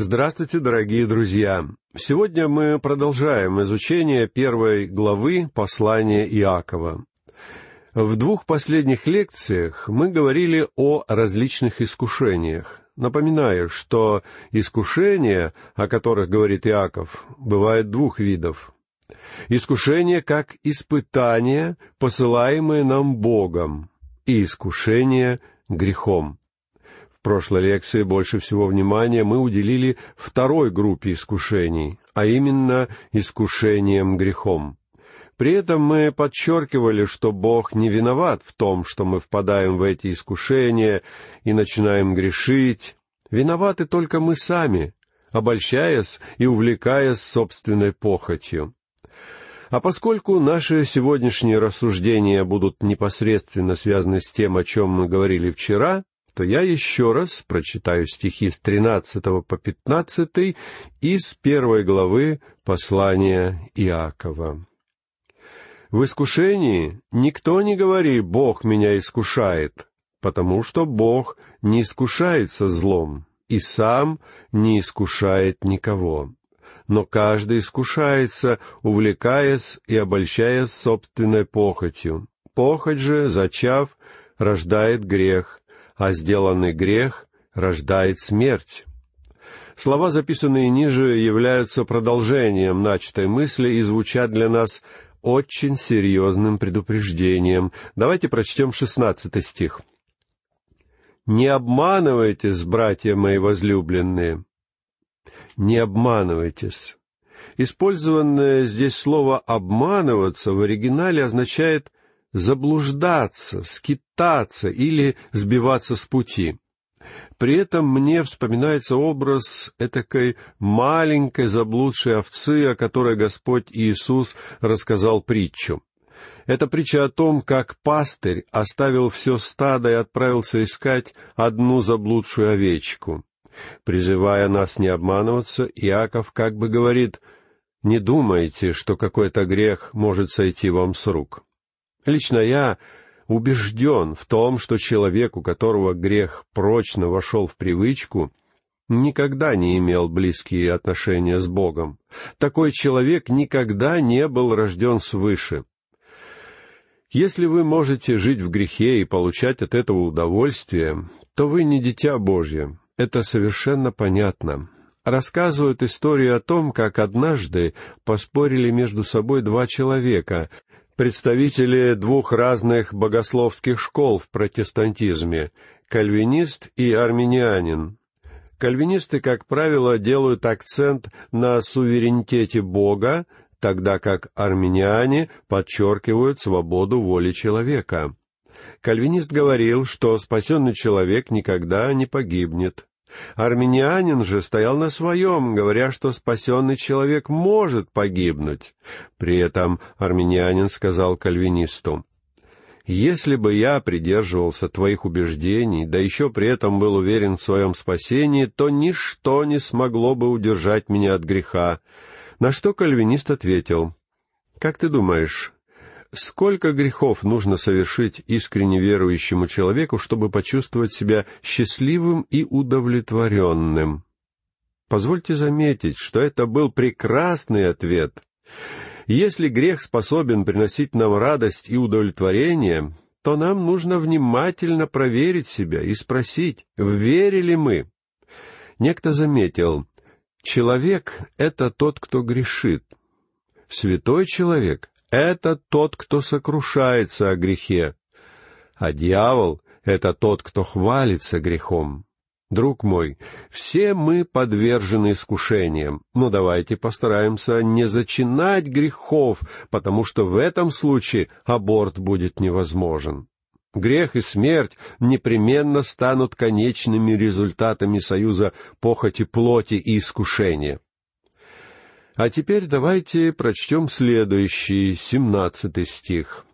Здравствуйте, дорогие друзья! Сегодня мы продолжаем изучение первой главы послания Иакова. В двух последних лекциях мы говорили о различных искушениях. Напоминаю, что искушения, о которых говорит Иаков, бывают двух видов. Искушение как испытание, посылаемое нам Богом, и искушение грехом. Прошлой лекции больше всего внимания мы уделили второй группе искушений, а именно искушением грехом. При этом мы подчеркивали, что Бог не виноват в том, что мы впадаем в эти искушения и начинаем грешить. Виноваты только мы сами, обольщаясь и увлекаясь собственной похотью. А поскольку наши сегодняшние рассуждения будут непосредственно связаны с тем, о чем мы говорили вчера, то я еще раз прочитаю стихи с 13 по 15 из первой главы послания Иакова. В искушении никто не говори «Бог меня искушает», потому что Бог не искушается злом и сам не искушает никого но каждый искушается, увлекаясь и обольщаясь собственной похотью. Похоть же, зачав, рождает грех, а сделанный грех рождает смерть. Слова, записанные ниже, являются продолжением начатой мысли и звучат для нас очень серьезным предупреждением. Давайте прочтем шестнадцатый стих. «Не обманывайтесь, братья мои возлюбленные, не обманывайтесь. Использованное здесь слово «обманываться» в оригинале означает заблуждаться, скитаться или сбиваться с пути. При этом мне вспоминается образ этакой маленькой заблудшей овцы, о которой Господь Иисус рассказал притчу. Это притча о том, как пастырь оставил все стадо и отправился искать одну заблудшую овечку. Призывая нас не обманываться, Иаков как бы говорит, «Не думайте, что какой-то грех может сойти вам с рук». Лично я убежден в том, что человек, у которого грех прочно вошел в привычку, никогда не имел близкие отношения с Богом. Такой человек никогда не был рожден свыше. Если вы можете жить в грехе и получать от этого удовольствие, то вы не дитя Божье, это совершенно понятно. Рассказывают историю о том, как однажды поспорили между собой два человека, представители двух разных богословских школ в протестантизме — кальвинист и арменианин. Кальвинисты, как правило, делают акцент на суверенитете Бога, тогда как армяне подчеркивают свободу воли человека. Кальвинист говорил, что спасенный человек никогда не погибнет. Армянин же стоял на своем, говоря, что спасенный человек может погибнуть. При этом армянин сказал кальвинисту, «Если бы я придерживался твоих убеждений, да еще при этом был уверен в своем спасении, то ничто не смогло бы удержать меня от греха». На что кальвинист ответил, «Как ты думаешь, Сколько грехов нужно совершить искренне верующему человеку, чтобы почувствовать себя счастливым и удовлетворенным? Позвольте заметить, что это был прекрасный ответ. Если грех способен приносить нам радость и удовлетворение, то нам нужно внимательно проверить себя и спросить, верили мы. Некто заметил, человек — это тот, кто грешит. Святой человек это тот, кто сокрушается о грехе, а дьявол — это тот, кто хвалится грехом. Друг мой, все мы подвержены искушениям, но давайте постараемся не зачинать грехов, потому что в этом случае аборт будет невозможен. Грех и смерть непременно станут конечными результатами союза похоти плоти и искушения. А теперь давайте прочтем следующий, семнадцатый стих.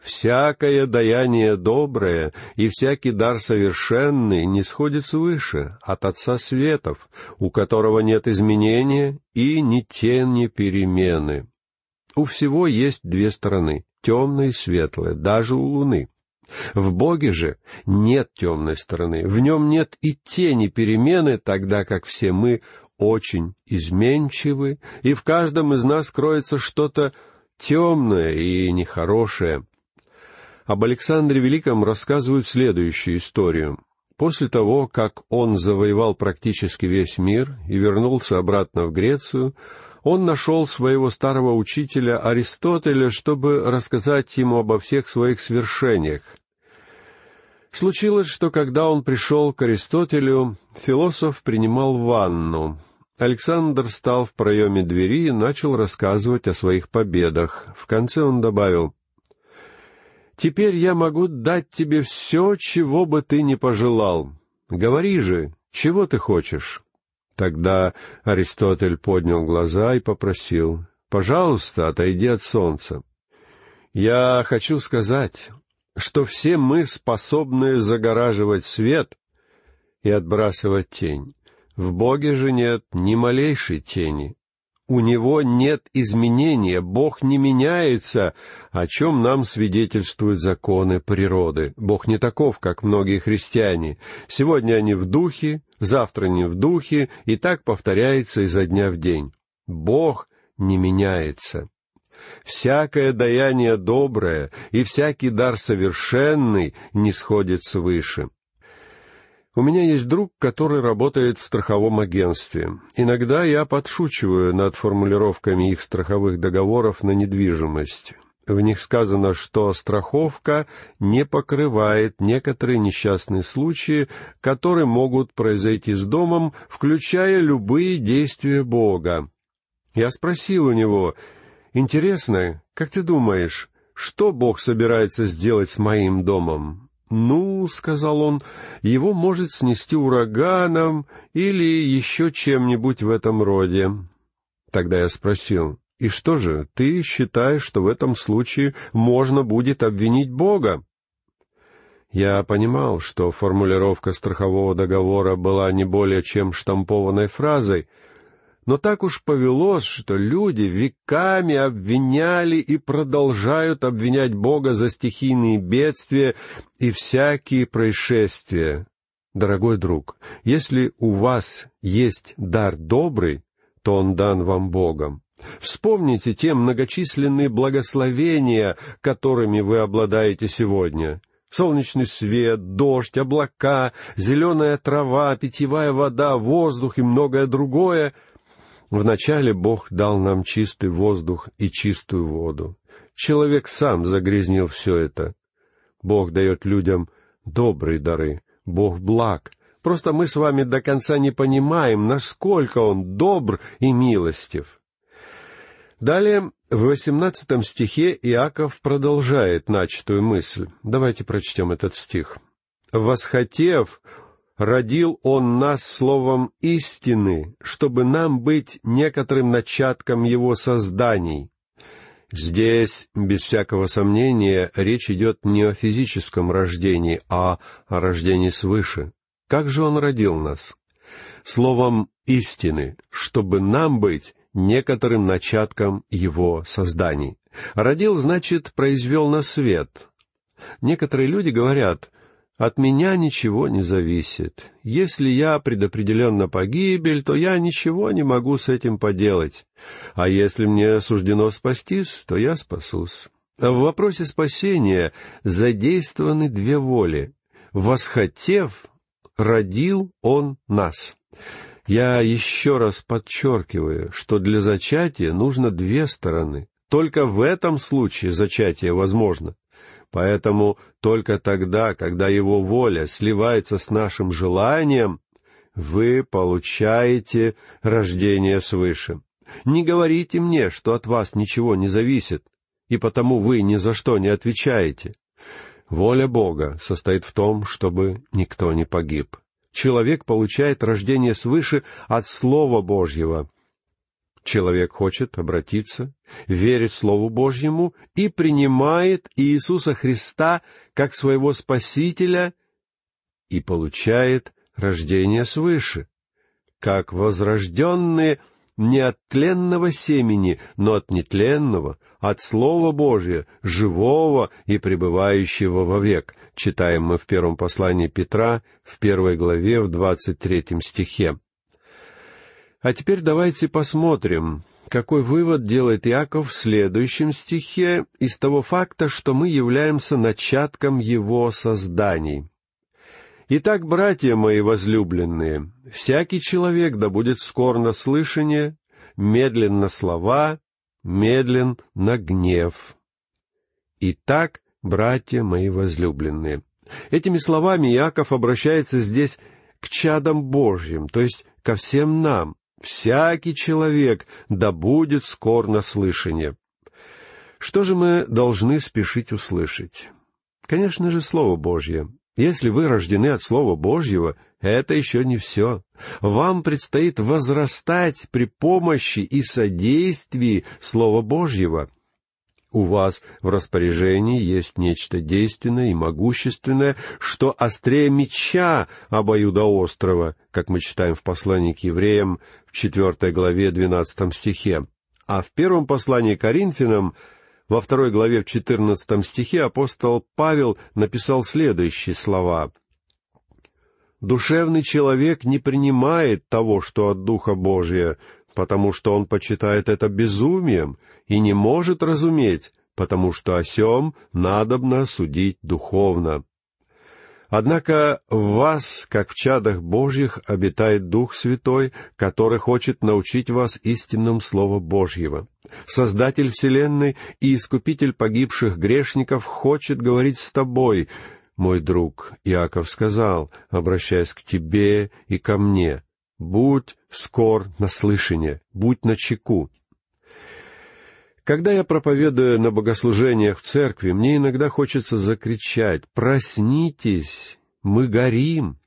«Всякое даяние доброе и всякий дар совершенный не сходит свыше, от Отца Светов, у которого нет изменения и ни тени перемены. У всего есть две стороны, темная и светлая, даже у Луны. В Боге же нет темной стороны, в нем нет и тени перемены, тогда как все мы очень изменчивы, и в каждом из нас кроется что-то темное и нехорошее. Об Александре Великом рассказывают следующую историю. После того, как он завоевал практически весь мир и вернулся обратно в Грецию, он нашел своего старого учителя Аристотеля, чтобы рассказать ему обо всех своих свершениях. Случилось, что когда он пришел к Аристотелю, философ принимал ванну. Александр стал в проеме двери и начал рассказывать о своих победах. В конце он добавил, «Теперь я могу дать тебе все, чего бы ты ни пожелал. Говори же, чего ты хочешь?» Тогда Аристотель поднял глаза и попросил, «Пожалуйста, отойди от солнца». «Я хочу сказать, что все мы способны загораживать свет и отбрасывать тень. В Боге же нет ни малейшей тени. У Него нет изменения, Бог не меняется, о чем нам свидетельствуют законы природы. Бог не таков, как многие христиане. Сегодня они в духе, завтра не в духе, и так повторяется изо дня в день. Бог не меняется. Всякое даяние доброе и всякий дар совершенный не сходит свыше. У меня есть друг, который работает в страховом агентстве. Иногда я подшучиваю над формулировками их страховых договоров на недвижимость. В них сказано, что страховка не покрывает некоторые несчастные случаи, которые могут произойти с домом, включая любые действия Бога. Я спросил у него, Интересно, как ты думаешь, что Бог собирается сделать с моим домом? «Ну, — сказал он, — его может снести ураганом или еще чем-нибудь в этом роде». Тогда я спросил, «И что же, ты считаешь, что в этом случае можно будет обвинить Бога?» Я понимал, что формулировка страхового договора была не более чем штампованной фразой — но так уж повелось, что люди веками обвиняли и продолжают обвинять Бога за стихийные бедствия и всякие происшествия. Дорогой друг, если у вас есть дар добрый, то он дан вам Богом. Вспомните те многочисленные благословения, которыми вы обладаете сегодня. Солнечный свет, дождь, облака, зеленая трава, питьевая вода, воздух и многое другое — Вначале Бог дал нам чистый воздух и чистую воду. Человек сам загрязнил все это. Бог дает людям добрые дары. Бог благ. Просто мы с вами до конца не понимаем, насколько Он добр и милостив. Далее, в восемнадцатом стихе Иаков продолжает начатую мысль. Давайте прочтем этот стих. «Восхотев, родил Он нас словом истины, чтобы нам быть некоторым начатком Его созданий. Здесь, без всякого сомнения, речь идет не о физическом рождении, а о рождении свыше. Как же Он родил нас? Словом истины, чтобы нам быть некоторым начатком Его созданий. Родил, значит, произвел на свет. Некоторые люди говорят, от меня ничего не зависит. Если я предопределен на погибель, то я ничего не могу с этим поделать. А если мне суждено спастись, то я спасусь. В вопросе спасения задействованы две воли. Восхотев, родил Он нас. Я еще раз подчеркиваю, что для зачатия нужно две стороны. Только в этом случае зачатие возможно. Поэтому только тогда, когда Его воля сливается с нашим желанием, вы получаете рождение свыше. Не говорите мне, что от вас ничего не зависит, и потому вы ни за что не отвечаете. Воля Бога состоит в том, чтобы никто не погиб. Человек получает рождение свыше от Слова Божьего, Человек хочет обратиться, верит Слову Божьему и принимает Иисуса Христа как своего Спасителя и получает рождение свыше. Как возрожденные не от тленного семени, но от нетленного, от Слова Божия, живого и пребывающего вовек, читаем мы в первом послании Петра, в первой главе, в двадцать третьем стихе. А теперь давайте посмотрим, какой вывод делает Иаков в следующем стихе из того факта, что мы являемся начатком его созданий. Итак, братья мои возлюбленные, всякий человек да будет скор на слышание, медлен на слова, медлен на гнев. Итак, братья мои возлюбленные. Этими словами Иаков обращается здесь к чадам Божьим, то есть ко всем нам. Всякий человек да будет скор на слышание. Что же мы должны спешить услышать? Конечно же, Слово Божье. Если вы рождены от Слова Божьего, это еще не все. Вам предстоит возрастать при помощи и содействии Слова Божьего. У вас в распоряжении есть нечто действенное и могущественное, что острее меча обоюдоострого, как мы читаем в послании к евреям в четвертой главе двенадцатом стихе. А в первом послании к Коринфянам во второй главе в четырнадцатом стихе апостол Павел написал следующие слова. «Душевный человек не принимает того, что от Духа Божия, потому что он почитает это безумием и не может разуметь, потому что о сем надобно судить духовно. Однако в вас, как в чадах Божьих, обитает Дух Святой, который хочет научить вас истинным Слову Божьего. Создатель Вселенной и Искупитель погибших грешников хочет говорить с тобой, мой друг, Иаков сказал, обращаясь к тебе и ко мне, «Будь скор на слышание, будь на чеку, когда я проповедую на богослужениях в церкви, мне иногда хочется закричать «Проснитесь! Мы горим!»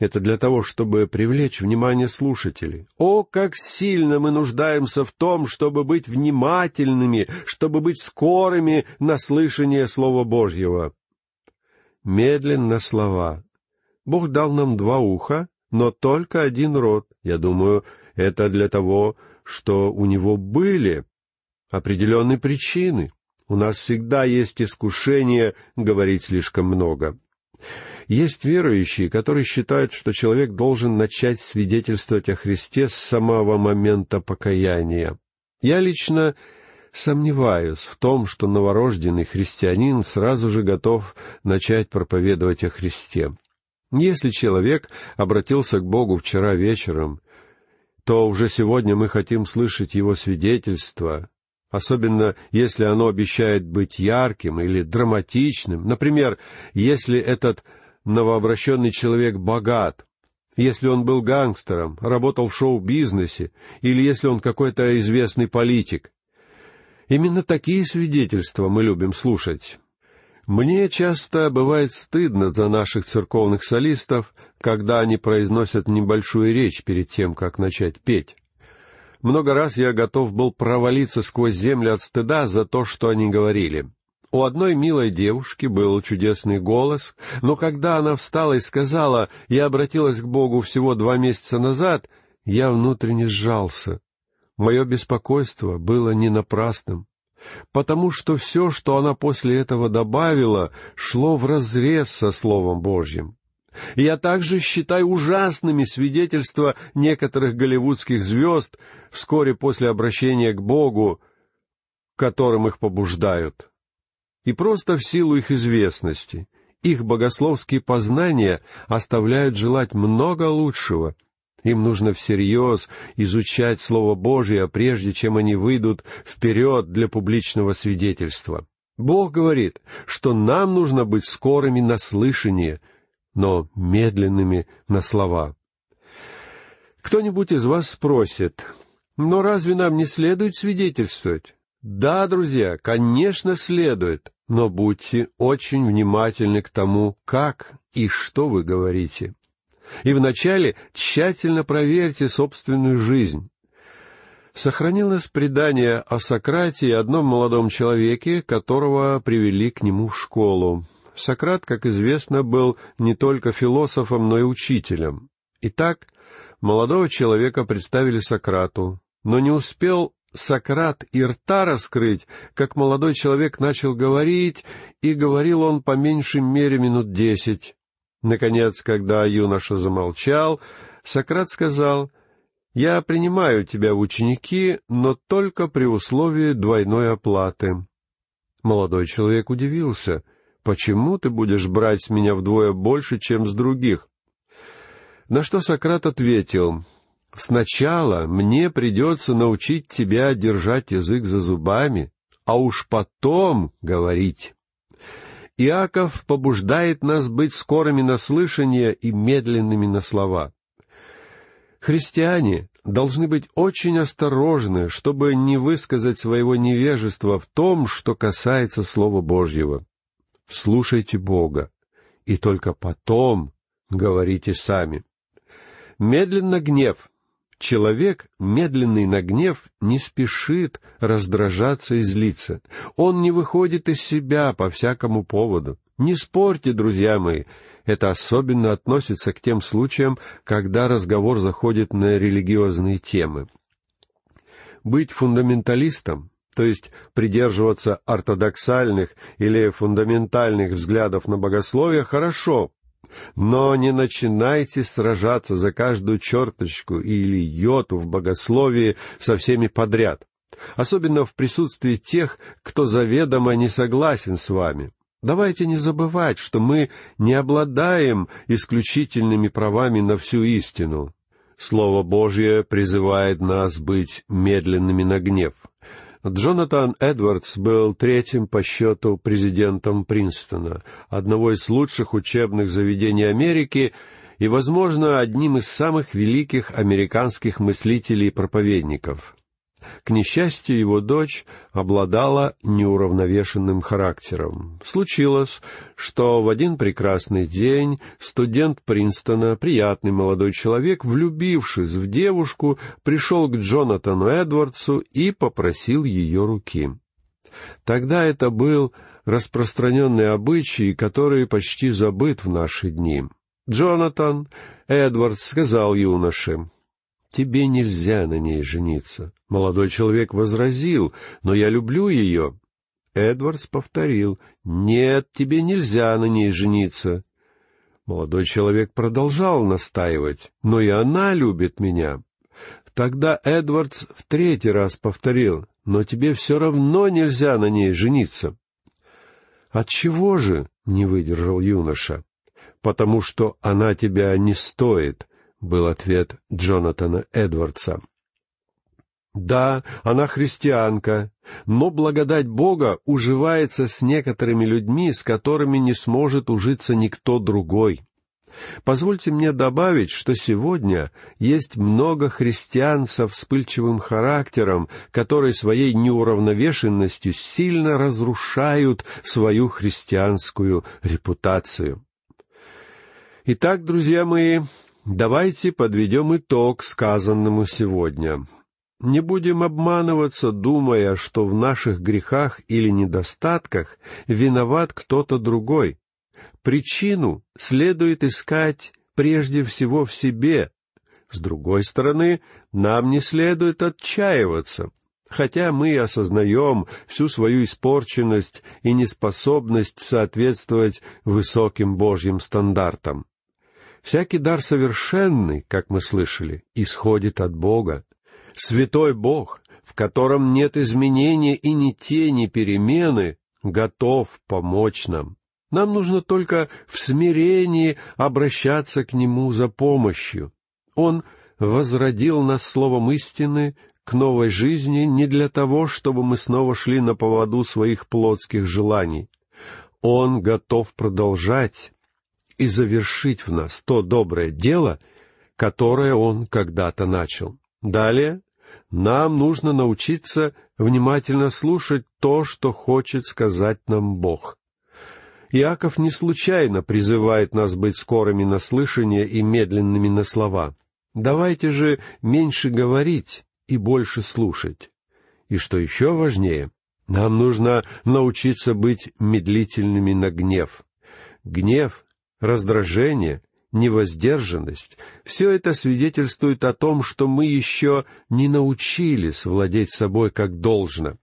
Это для того, чтобы привлечь внимание слушателей. О, как сильно мы нуждаемся в том, чтобы быть внимательными, чтобы быть скорыми на слышание Слова Божьего. Медленно слова. Бог дал нам два уха, но только один рот. Я думаю, это для того, что у него были определенной причины. У нас всегда есть искушение говорить слишком много. Есть верующие, которые считают, что человек должен начать свидетельствовать о Христе с самого момента покаяния. Я лично сомневаюсь в том, что новорожденный христианин сразу же готов начать проповедовать о Христе. Если человек обратился к Богу вчера вечером, то уже сегодня мы хотим слышать его свидетельство, особенно если оно обещает быть ярким или драматичным. Например, если этот новообращенный человек богат, если он был гангстером, работал в шоу-бизнесе, или если он какой-то известный политик. Именно такие свидетельства мы любим слушать. Мне часто бывает стыдно за наших церковных солистов, когда они произносят небольшую речь перед тем, как начать петь. Много раз я готов был провалиться сквозь землю от стыда за то, что они говорили. У одной милой девушки был чудесный голос, но когда она встала и сказала, «Я обратилась к Богу всего два месяца назад», я внутренне сжался. Мое беспокойство было не напрасным, потому что все, что она после этого добавила, шло вразрез со Словом Божьим. Я также считаю ужасными свидетельства некоторых голливудских звезд вскоре после обращения к Богу, которым их побуждают. И просто в силу их известности, их богословские познания оставляют желать много лучшего. Им нужно всерьез изучать Слово Божие, прежде чем они выйдут вперед для публичного свидетельства. Бог говорит, что нам нужно быть скорыми на слышание — но медленными на слова. Кто-нибудь из вас спросит, но разве нам не следует свидетельствовать? Да, друзья, конечно, следует, но будьте очень внимательны к тому, как и что вы говорите. И вначале тщательно проверьте собственную жизнь. Сохранилось предание о Сократе и одном молодом человеке, которого привели к нему в школу. Сократ, как известно, был не только философом, но и учителем. Итак, молодого человека представили Сократу, но не успел Сократ и рта раскрыть, как молодой человек начал говорить, и говорил он по меньшей мере минут десять. Наконец, когда юноша замолчал, Сократ сказал, «Я принимаю тебя в ученики, но только при условии двойной оплаты». Молодой человек удивился, «Почему ты будешь брать с меня вдвое больше, чем с других?» На что Сократ ответил, Сначала мне придется научить тебя держать язык за зубами, а уж потом говорить. Иаков побуждает нас быть скорыми на слышание и медленными на слова. Христиане должны быть очень осторожны, чтобы не высказать своего невежества в том, что касается Слова Божьего. Слушайте Бога, и только потом говорите сами. Медленно гнев, Человек, медленный на гнев, не спешит раздражаться и злиться. Он не выходит из себя по всякому поводу. Не спорьте, друзья мои. Это особенно относится к тем случаям, когда разговор заходит на религиозные темы. Быть фундаменталистом, то есть придерживаться ортодоксальных или фундаментальных взглядов на богословие, хорошо, но не начинайте сражаться за каждую черточку или йоту в богословии со всеми подряд, особенно в присутствии тех, кто заведомо не согласен с вами. Давайте не забывать, что мы не обладаем исключительными правами на всю истину. Слово Божье призывает нас быть медленными на гнев. Джонатан Эдвардс был третьим по счету президентом Принстона, одного из лучших учебных заведений Америки и, возможно, одним из самых великих американских мыслителей и проповедников. К несчастью, его дочь обладала неуравновешенным характером. Случилось, что в один прекрасный день студент Принстона, приятный молодой человек, влюбившись в девушку, пришел к Джонатану Эдвардсу и попросил ее руки. Тогда это был распространенный обычай, который почти забыт в наши дни. Джонатан Эдвардс сказал юноше, тебе нельзя на ней жениться. Молодой человек возразил, но я люблю ее. Эдвардс повторил, нет, тебе нельзя на ней жениться. Молодой человек продолжал настаивать, но и она любит меня. Тогда Эдвардс в третий раз повторил, но тебе все равно нельзя на ней жениться. От чего же? не выдержал юноша. Потому что она тебя не стоит, — был ответ Джонатана Эдвардса. Да, она христианка, но благодать Бога уживается с некоторыми людьми, с которыми не сможет ужиться никто другой. Позвольте мне добавить, что сегодня есть много христиан со вспыльчивым характером, которые своей неуравновешенностью сильно разрушают свою христианскую репутацию. Итак, друзья мои, Давайте подведем итог сказанному сегодня. Не будем обманываться, думая, что в наших грехах или недостатках виноват кто-то другой. Причину следует искать прежде всего в себе. С другой стороны, нам не следует отчаиваться, хотя мы осознаем всю свою испорченность и неспособность соответствовать высоким Божьим стандартам. Всякий дар совершенный, как мы слышали, исходит от Бога. Святой Бог, в котором нет изменения и ни тени перемены, готов помочь нам. Нам нужно только в смирении обращаться к Нему за помощью. Он возродил нас словом истины к новой жизни не для того, чтобы мы снова шли на поводу своих плотских желаний. Он готов продолжать и завершить в нас то доброе дело, которое Он когда-то начал. Далее нам нужно научиться внимательно слушать то, что хочет сказать нам Бог. Иаков не случайно призывает нас быть скорыми на слышание и медленными на слова. Давайте же меньше говорить и больше слушать. И что еще важнее, нам нужно научиться быть медлительными на гнев. Гнев раздражение невоздержанность — все это свидетельствует о том, что мы еще не научились владеть собой как должно.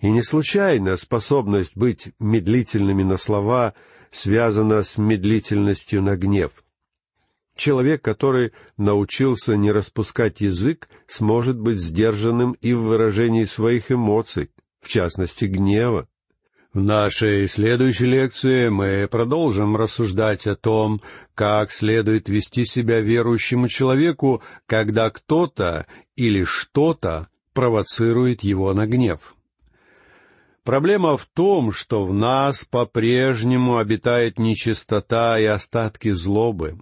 И не случайно способность быть медлительными на слова связана с медлительностью на гнев. Человек, который научился не распускать язык, сможет быть сдержанным и в выражении своих эмоций, в частности гнева. В нашей следующей лекции мы продолжим рассуждать о том, как следует вести себя верующему человеку, когда кто-то или что-то провоцирует его на гнев. Проблема в том, что в нас по-прежнему обитает нечистота и остатки злобы.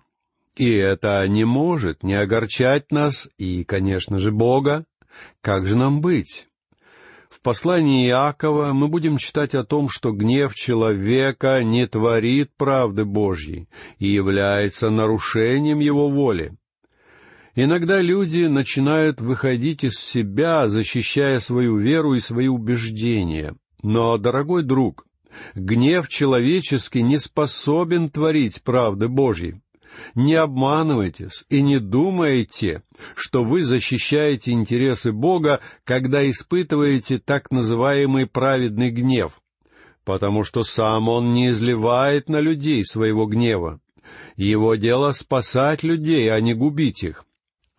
И это не может не огорчать нас и, конечно же, Бога. Как же нам быть? Послании Иакова мы будем читать о том, что гнев человека не творит правды Божьей и является нарушением его воли. Иногда люди начинают выходить из себя, защищая свою веру и свои убеждения. Но, дорогой друг, гнев человеческий не способен творить правды Божьей. Не обманывайтесь и не думайте, что вы защищаете интересы Бога, когда испытываете так называемый праведный гнев, потому что сам Он не изливает на людей своего гнева. Его дело спасать людей, а не губить их.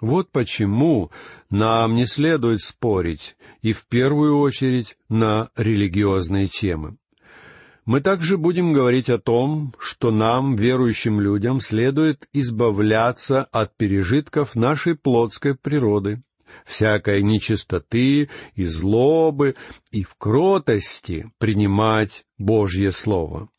Вот почему нам не следует спорить, и в первую очередь на религиозные темы. Мы также будем говорить о том, что нам, верующим людям, следует избавляться от пережитков нашей плотской природы, всякой нечистоты и злобы, и в кротости принимать Божье Слово.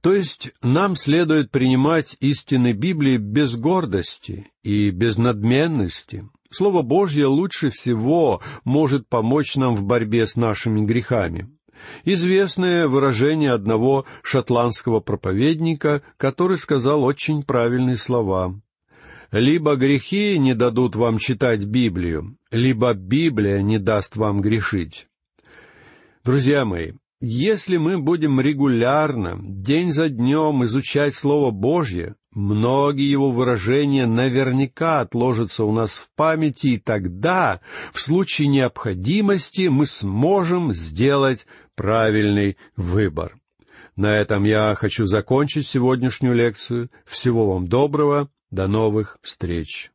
То есть нам следует принимать истины Библии без гордости и без надменности. Слово Божье лучше всего может помочь нам в борьбе с нашими грехами. Известное выражение одного шотландского проповедника, который сказал очень правильные слова. «Либо грехи не дадут вам читать Библию, либо Библия не даст вам грешить». Друзья мои, если мы будем регулярно, день за днем изучать Слово Божье, многие его выражения наверняка отложатся у нас в памяти, и тогда, в случае необходимости, мы сможем сделать правильный выбор. На этом я хочу закончить сегодняшнюю лекцию. Всего вам доброго. До новых встреч.